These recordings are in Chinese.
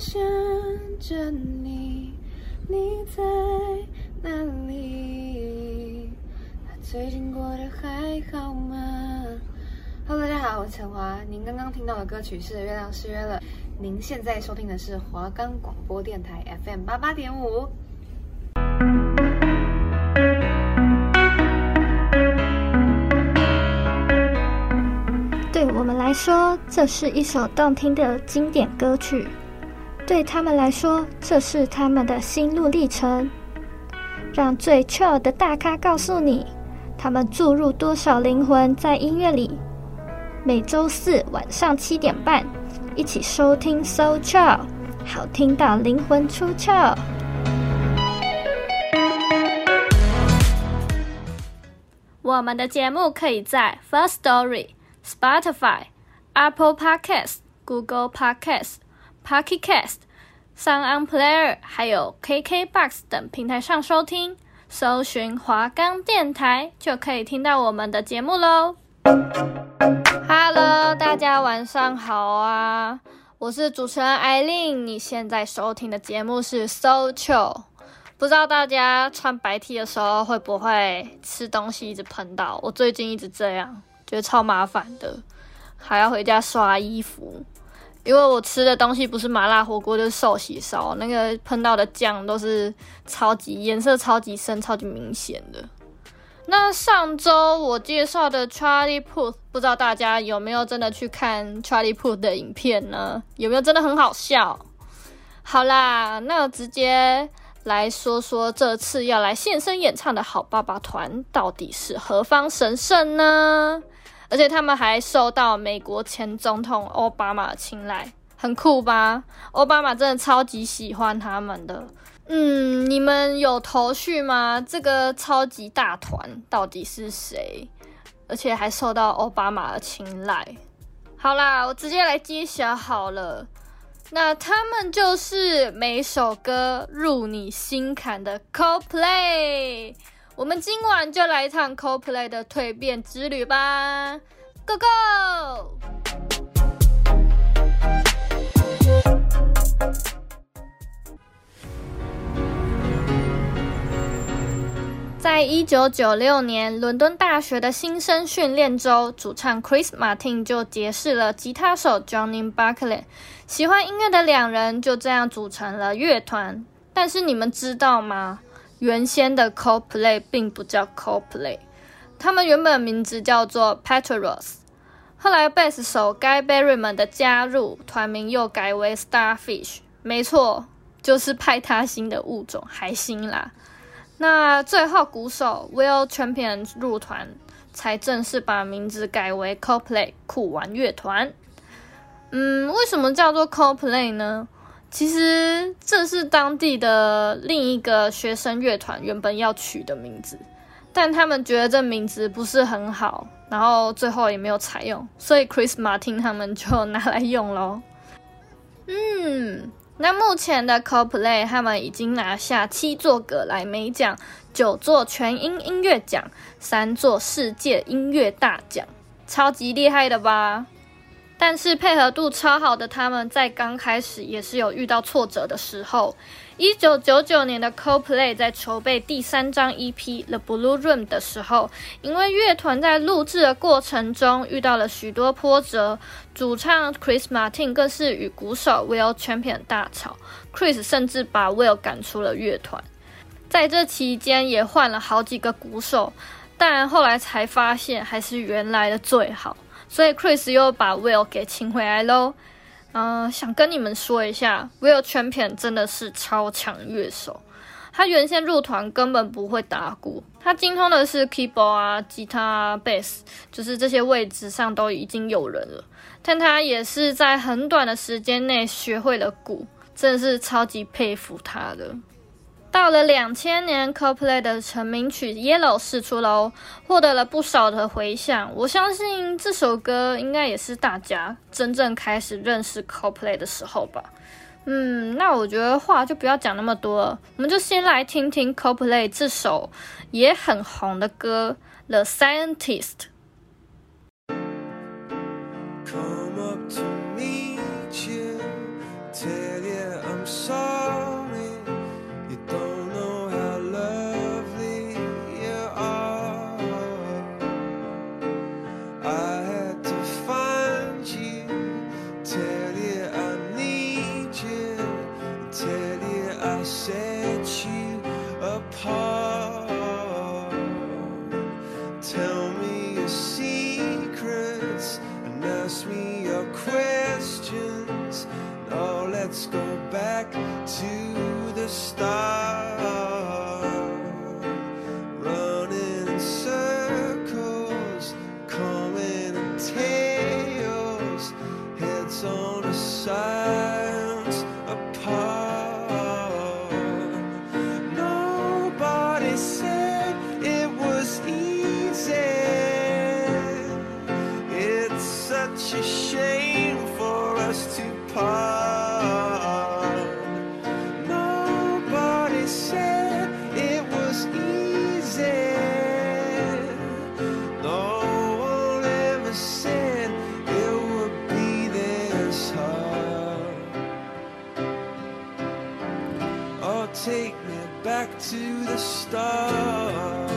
想着你，你在哪里？最近过得还好吗？Hello，大家好，我是陈华。您刚刚听到的歌曲是《月亮失约了》。您现在收听的是华冈广播电台 FM 八八点五。对我们来说，这是一首动听的经典歌曲；对他们来说，这是他们的心路历程。让最 chill 的大咖告诉你。他们注入多少灵魂在音乐里？每周四晚上七点半，一起收听 So Chill，好听到灵魂出窍。我们的节目可以在 First Story、Spotify、Apple Podcasts、Google Podcasts、Pocket Cast、Sound On Player，还有 KKBox 等平台上收听。搜寻华冈电台就可以听到我们的节目喽。Hello，大家晚上好啊！我是主持人艾琳，你现在收听的节目是 So Chill。不知道大家穿白 T 的时候会不会吃东西一直喷到？我最近一直这样，觉得超麻烦的，还要回家刷衣服。因为我吃的东西不是麻辣火锅就是寿喜烧，那个喷到的酱都是超级颜色超级深、超级明显的。那上周我介绍的 Charlie Puth，不知道大家有没有真的去看 Charlie Puth 的影片呢？有没有真的很好笑？好啦，那直接来说说这次要来现身演唱的好爸爸团到底是何方神圣呢？而且他们还受到美国前总统奥巴马的青睐，很酷吧？奥巴马真的超级喜欢他们的。嗯，你们有头绪吗？这个超级大团到底是谁？而且还受到奥巴马的青睐。好啦，我直接来揭晓好了。那他们就是每首歌入你心坎的 Coldplay。我们今晚就来一场 Co-Play 的蜕变之旅吧，Go Go！在一九九六年，伦敦大学的新生训练周，主唱 Chris Martin 就结识了吉他手 Johnny Buckley，喜欢音乐的两人就这样组成了乐团。但是你们知道吗？原先的 Coldplay 并不叫 Coldplay，他们原本名字叫做 Pet-a-Ross。后来贝斯手 Guy Berryman 的加入，团名又改为 Starfish。没错，就是派他星的物种海星啦。那最后鼓手 Will Champion 入团，才正式把名字改为 Coldplay 酷玩乐团。嗯，为什么叫做 Coldplay 呢？其实这是当地的另一个学生乐团原本要取的名字，但他们觉得这名字不是很好，然后最后也没有采用，所以 Chris Martin 他们就拿来用咯。嗯，那目前的 Coldplay 他们已经拿下七座葛莱美奖、九座全英音乐奖、三座世界音乐大奖，超级厉害的吧？但是配合度超好的他们，在刚开始也是有遇到挫折的时候。一九九九年的 Coldplay 在筹备第三张 EP《The Blue Room》的时候，因为乐团在录制的过程中遇到了许多波折，主唱 Chris Martin 更是与鼓手 Will Champion 大吵，Chris 甚至把 Will 赶出了乐团。在这期间也换了好几个鼓手，但后来才发现还是原来的最好。所以 Chris 又把 Will 给请回来喽。嗯、想跟你们说一下，Will Champion 真的是超强乐手。他原先入团根本不会打鼓，他精通的是 keyboard 啊、吉他啊、bass，就是这些位置上都已经有人了。但他也是在很短的时间内学会了鼓，真的是超级佩服他的。到了两千年，Coldplay 的成名曲《Yellow》释出喽，获得了不少的回响。我相信这首歌应该也是大家真正开始认识 Coldplay 的时候吧。嗯，那我觉得话就不要讲那么多了，我们就先来听听 Coldplay 这首也很红的歌《The Scientist》。I set you apart. Tell me your secrets and ask me your questions. Now let's go back to the start. back to the start.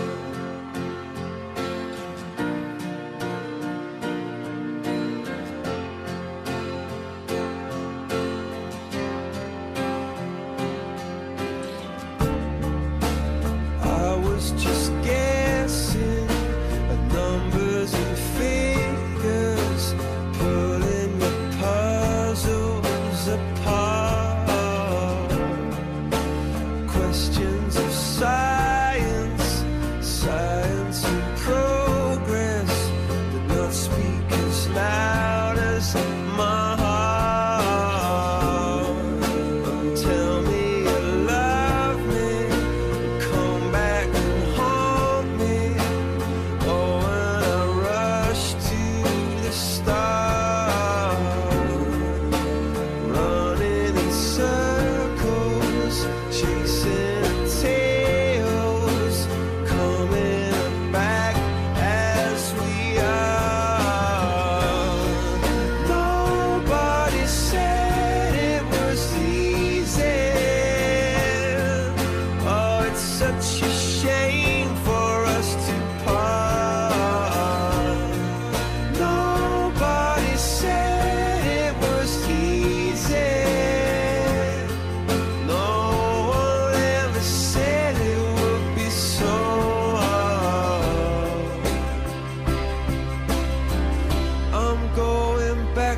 嗨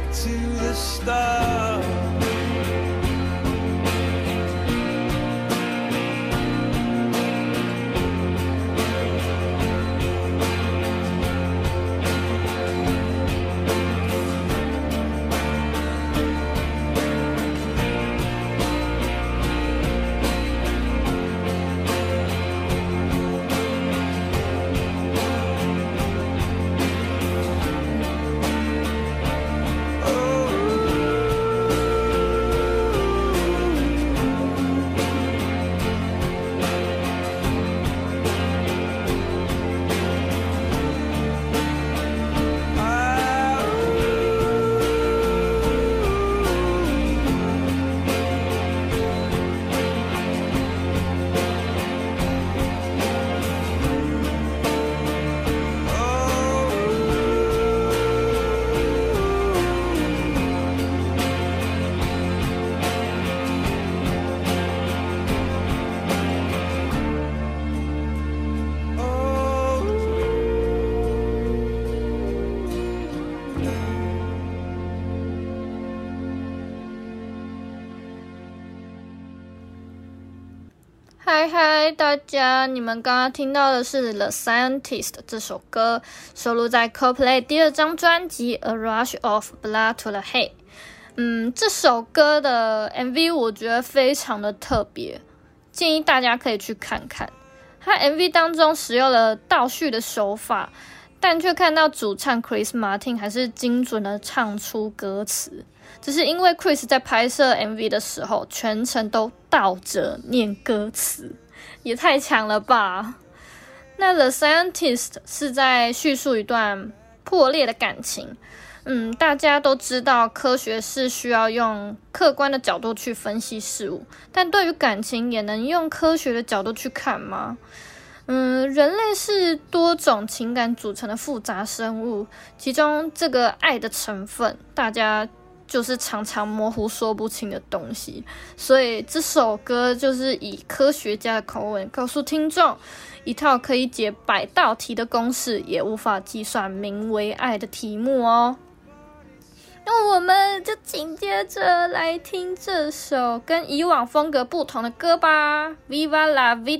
嗨，大家！你们刚刚听到的是《The Scientist》这首歌，收录在 Coldplay 第二张专辑《A Rush of Blood to the Head》。嗯，这首歌的 MV 我觉得非常的特别，建议大家可以去看看。它 MV 当中使用了倒叙的手法，但却看到主唱 Chris Martin 还是精准的唱出歌词。只是因为 Chris 在拍摄 MV 的时候，全程都倒着念歌词，也太强了吧！那 The Scientist 是在叙述一段破裂的感情，嗯，大家都知道科学是需要用客观的角度去分析事物，但对于感情也能用科学的角度去看吗？嗯，人类是多种情感组成的复杂生物，其中这个爱的成分，大家就是常常模糊说不清的东西。所以这首歌就是以科学家的口吻告诉听众，一套可以解百道题的公式也无法计算名为爱的题目哦。那我们就紧接着来听这首跟以往风格不同的歌吧，《Viva La Vida》。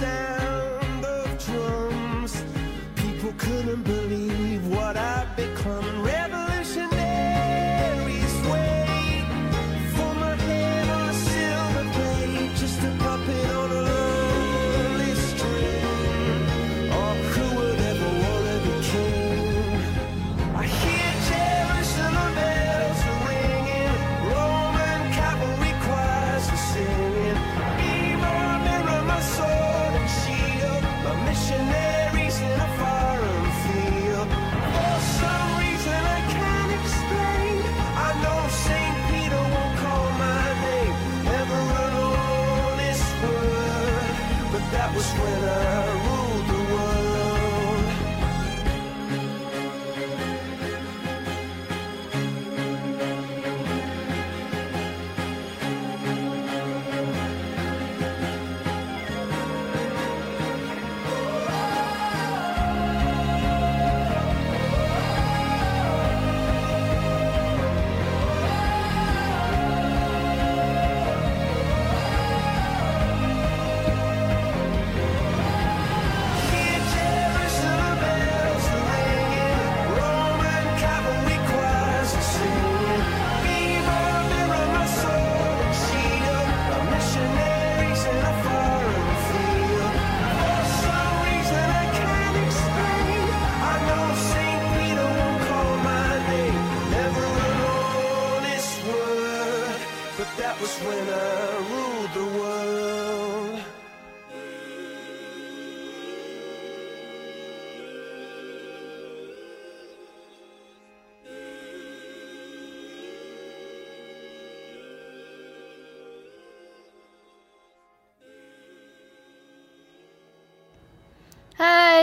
Yeah.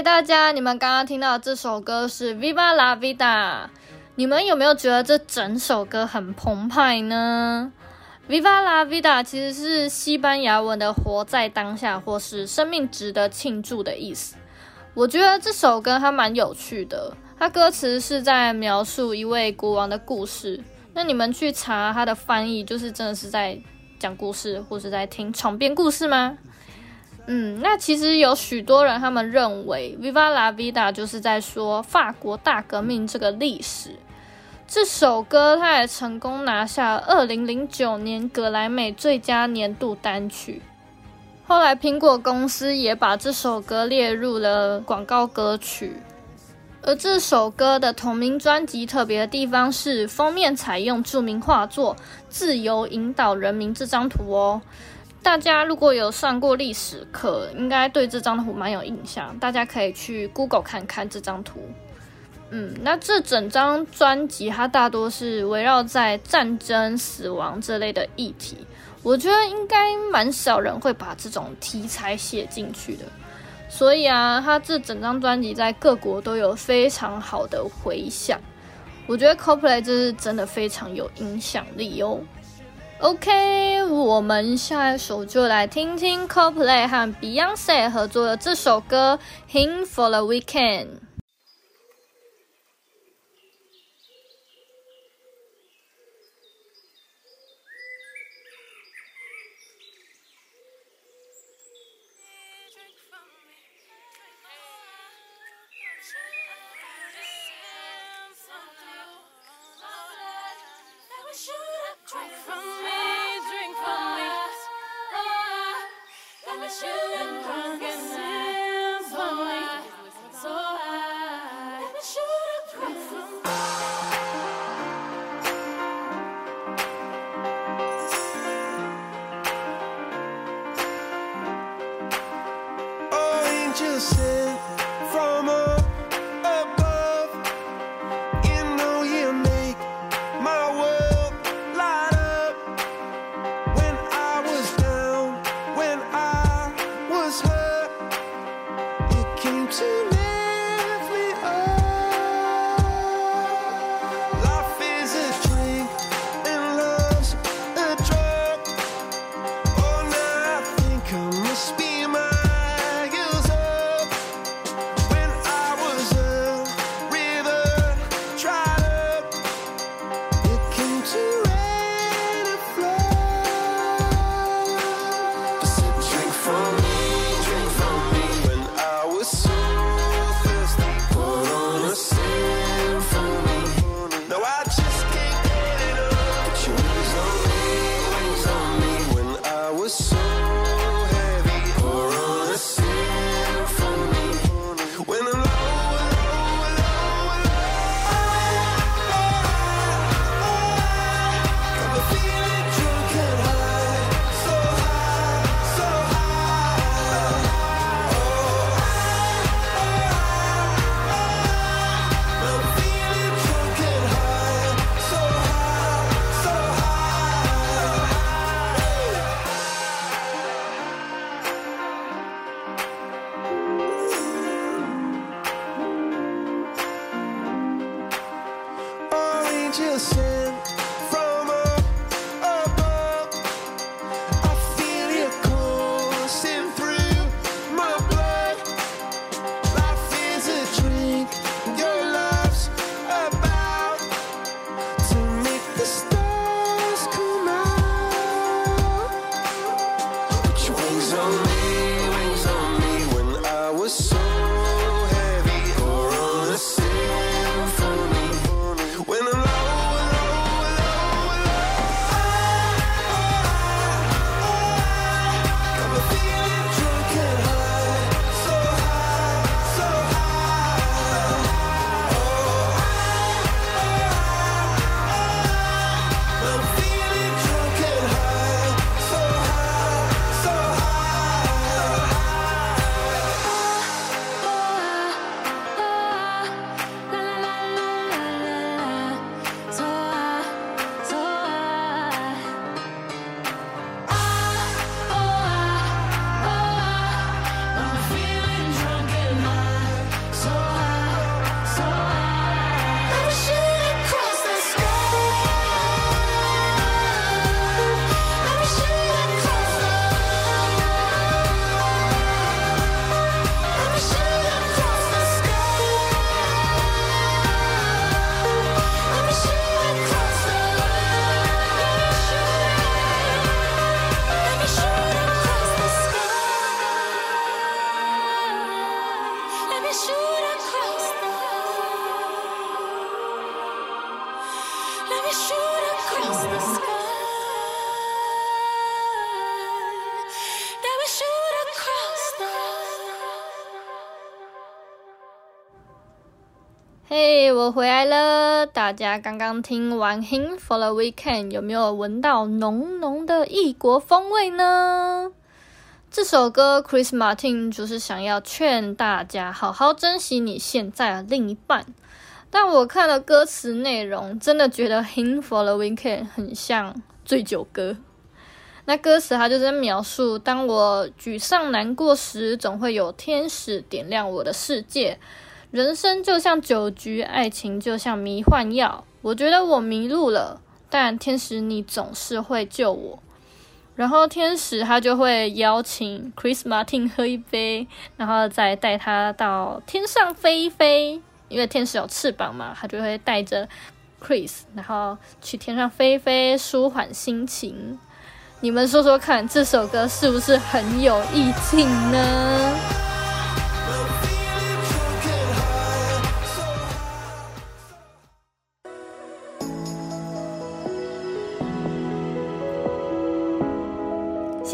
大家，你们刚刚听到这首歌是《Viva La Vida》，你们有没有觉得这整首歌很澎湃呢？《Viva La Vida》其实是西班牙文的“活在当下”或是“生命值得庆祝”的意思。我觉得这首歌还蛮有趣的，它歌词是在描述一位国王的故事。那你们去查它的翻译，就是真的是在讲故事，或是在听床边故事吗？嗯，那其实有许多人他们认为《Viva La Vida》就是在说法国大革命这个历史。这首歌它也成功拿下二零零九年格莱美最佳年度单曲。后来苹果公司也把这首歌列入了广告歌曲。而这首歌的同名专辑特别的地方是封面采用著名画作“自由引导人民”这张图哦。大家如果有上过历史课，应该对这张图蛮有印象。大家可以去 Google 看看这张图。嗯，那这整张专辑它大多是围绕在战争、死亡这类的议题。我觉得应该蛮少人会把这种题材写进去的。所以啊，他这整张专辑在各国都有非常好的回响。我觉得 Coplay 这是真的非常有影响力哦。OK，我们下一首就来听听 Coldplay 和 Beyonce 合作的这首歌《Him for the Weekend》。我回来了！大家刚刚听完《Hymn for the Weekend》，有没有闻到浓浓的异国风味呢？这首歌，Chris Martin 就是想要劝大家好好珍惜你现在的另一半。但我看了歌词内容，真的觉得《Hymn for the Weekend》很像醉酒歌。那歌词它就在描述，当我沮丧难过时，总会有天使点亮我的世界。人生就像酒局，爱情就像迷幻药。我觉得我迷路了，但天使你总是会救我。然后天使他就会邀请 Chris Martin 喝一杯，然后再带他到天上飞一飞。因为天使有翅膀嘛，他就会带着 Chris，然后去天上飞一飞，舒缓心情。你们说说看，这首歌是不是很有意境呢？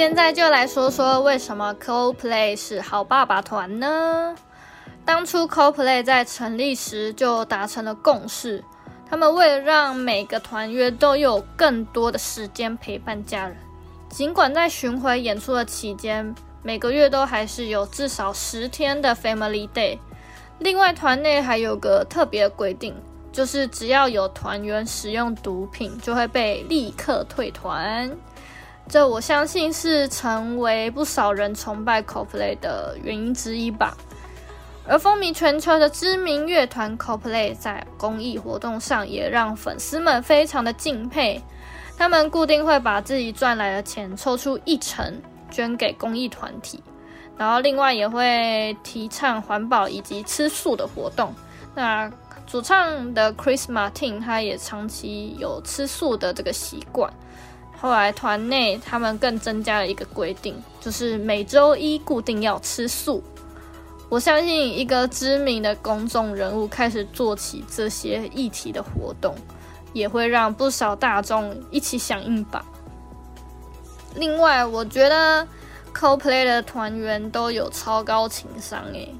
现在就来说说为什么 Coldplay 是好爸爸团呢？当初 Coldplay 在成立时就达成了共识，他们为了让每个团员都有更多的时间陪伴家人，尽管在巡回演出的期间，每个月都还是有至少十天的 Family Day。另外，团内还有个特别规定，就是只要有团员使用毒品，就会被立刻退团。这我相信是成为不少人崇拜 CoPlay 的原因之一吧。而风靡全球的知名乐团 CoPlay 在公益活动上也让粉丝们非常的敬佩。他们固定会把自己赚来的钱抽出一成捐给公益团体，然后另外也会提倡环保以及吃素的活动。那主唱的 Chris Martin 他也长期有吃素的这个习惯。后来团内他们更增加了一个规定，就是每周一固定要吃素。我相信一个知名的公众人物开始做起这些议题的活动，也会让不少大众一起响应吧。另外，我觉得 Coldplay 的团员都有超高情商诶，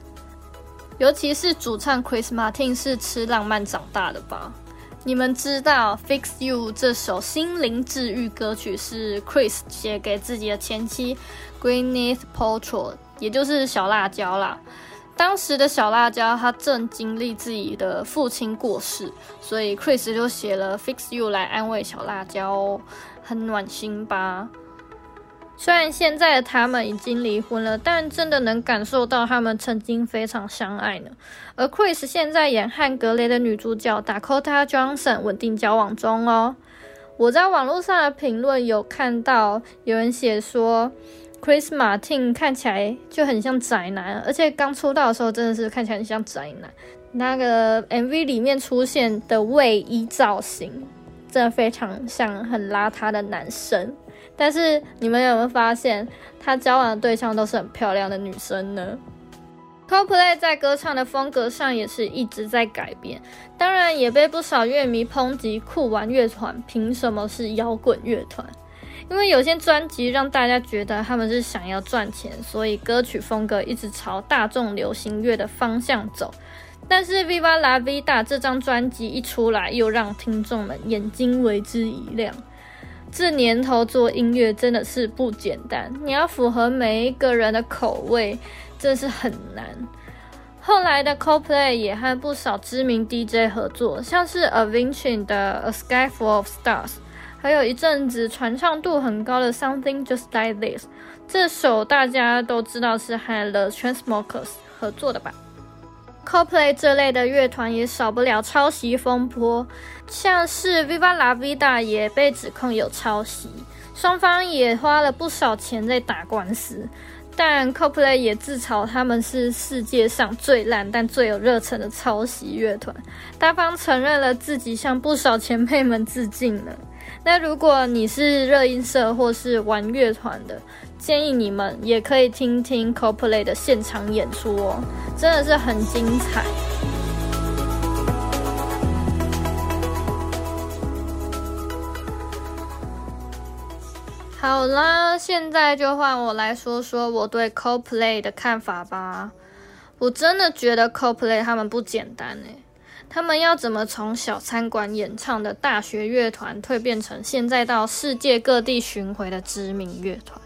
尤其是主唱 Chris Martin 是吃浪漫长大的吧。你们知道《Fix You》这首心灵治愈歌曲是 Chris 写给自己的前妻 Gwyneth Paltrow，也就是小辣椒啦。当时的小辣椒她正经历自己的父亲过世，所以 Chris 就写了《Fix You》来安慰小辣椒，很暖心吧。虽然现在的他们已经离婚了，但真的能感受到他们曾经非常相爱呢。而 Chris 现在也和格雷的女主角 Dakota Johnson 稳定交往中哦。我在网络上的评论有看到有人写说，Chris Martin 看起来就很像宅男，而且刚出道的时候真的是看起来很像宅男。那个 MV 里面出现的卫衣造型，真的非常像很邋遢的男生。但是你们有没有发现，他交往的对象都是很漂亮的女生呢？CoPlay 在歌唱的风格上也是一直在改变，当然也被不少乐迷抨击酷玩乐团凭什么是摇滚乐团？因为有些专辑让大家觉得他们是想要赚钱，所以歌曲风格一直朝大众流行乐的方向走。但是 Viva La Vida 这张专辑一出来，又让听众们眼睛为之一亮。这年头做音乐真的是不简单，你要符合每一个人的口味，真是很难。后来的 Coldplay 也和不少知名 DJ 合作，像是 Avicii 的《A Sky Full of Stars》，还有一阵子传唱度很高的《Something Just Like This》，这首大家都知道是和 The Transmokers 合作的吧。Coldplay 这类的乐团也少不了抄袭风波，像是 Viva La Vida 也被指控有抄袭，双方也花了不少钱在打官司。但 Coldplay 也自嘲他们是世界上最烂但最有热忱的抄袭乐团，大方承认了自己向不少前辈们致敬了。那如果你是热音社或是玩乐团的，建议你们也可以听听 Co Play 的现场演出哦，真的是很精彩。好啦，现在就换我来说说我对 Co Play 的看法吧。我真的觉得 Co Play 他们不简单诶。他们要怎么从小餐馆演唱的大学乐团蜕变成现在到世界各地巡回的知名乐团？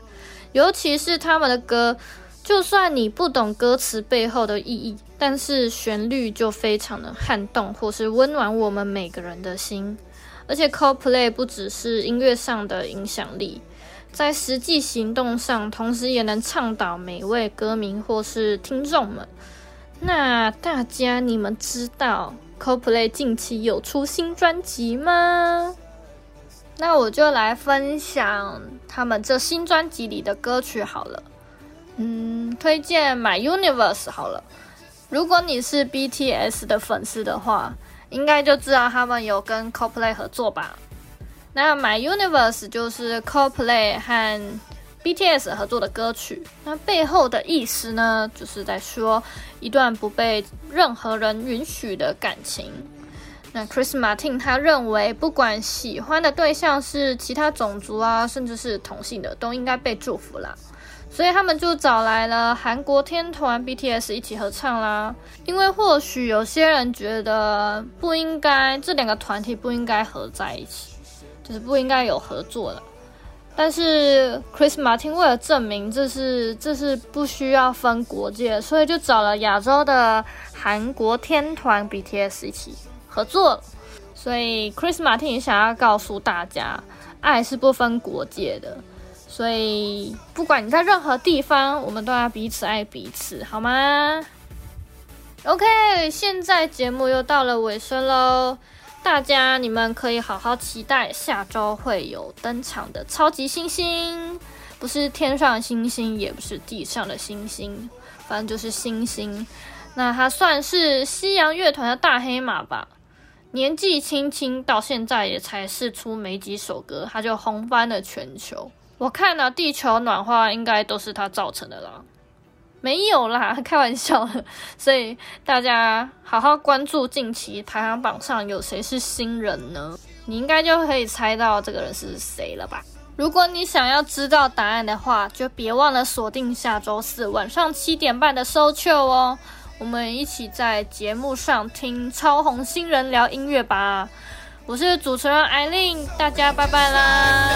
尤其是他们的歌，就算你不懂歌词背后的意义，但是旋律就非常的撼动，或是温暖我们每个人的心。而且 Coldplay 不只是音乐上的影响力，在实际行动上，同时也能倡导每位歌迷或是听众们。那大家你们知道 Coldplay 近期有出新专辑吗？那我就来分享他们这新专辑里的歌曲好了。嗯，推荐 My Universe 好了。如果你是 BTS 的粉丝的话。应该就知道他们有跟 CoPlay 合作吧？那 My Universe 就是 CoPlay 和 BTS 合作的歌曲。那背后的意思呢，就是在说一段不被任何人允许的感情。那 Chris Martin 他认为，不管喜欢的对象是其他种族啊，甚至是同性的，都应该被祝福啦。所以他们就找来了韩国天团 BTS 一起合唱啦。因为或许有些人觉得不应该，这两个团体不应该合在一起，就是不应该有合作的。但是 Chris Martin 为了证明这是这是不需要分国界，所以就找了亚洲的韩国天团 BTS 一起合作。所以 Chris Martin 想要告诉大家，爱是不分国界的。所以，不管你在任何地方，我们都要彼此爱彼此，好吗？OK，现在节目又到了尾声喽，大家你们可以好好期待下周会有登场的超级星星，不是天上的星星，也不是地上的星星，反正就是星星。那它算是西洋乐团的大黑马吧，年纪轻轻到现在也才试出没几首歌，他就红翻了全球。我看了地球暖化应该都是他造成的啦，没有啦，开玩笑的。所以大家好好关注近期排行榜上有谁是新人呢？你应该就可以猜到这个人是谁了吧？如果你想要知道答案的话，就别忘了锁定下周四晚上七点半的搜秀哦，我们一起在节目上听超红新人聊音乐吧。我是主持人艾琳，大家拜拜啦。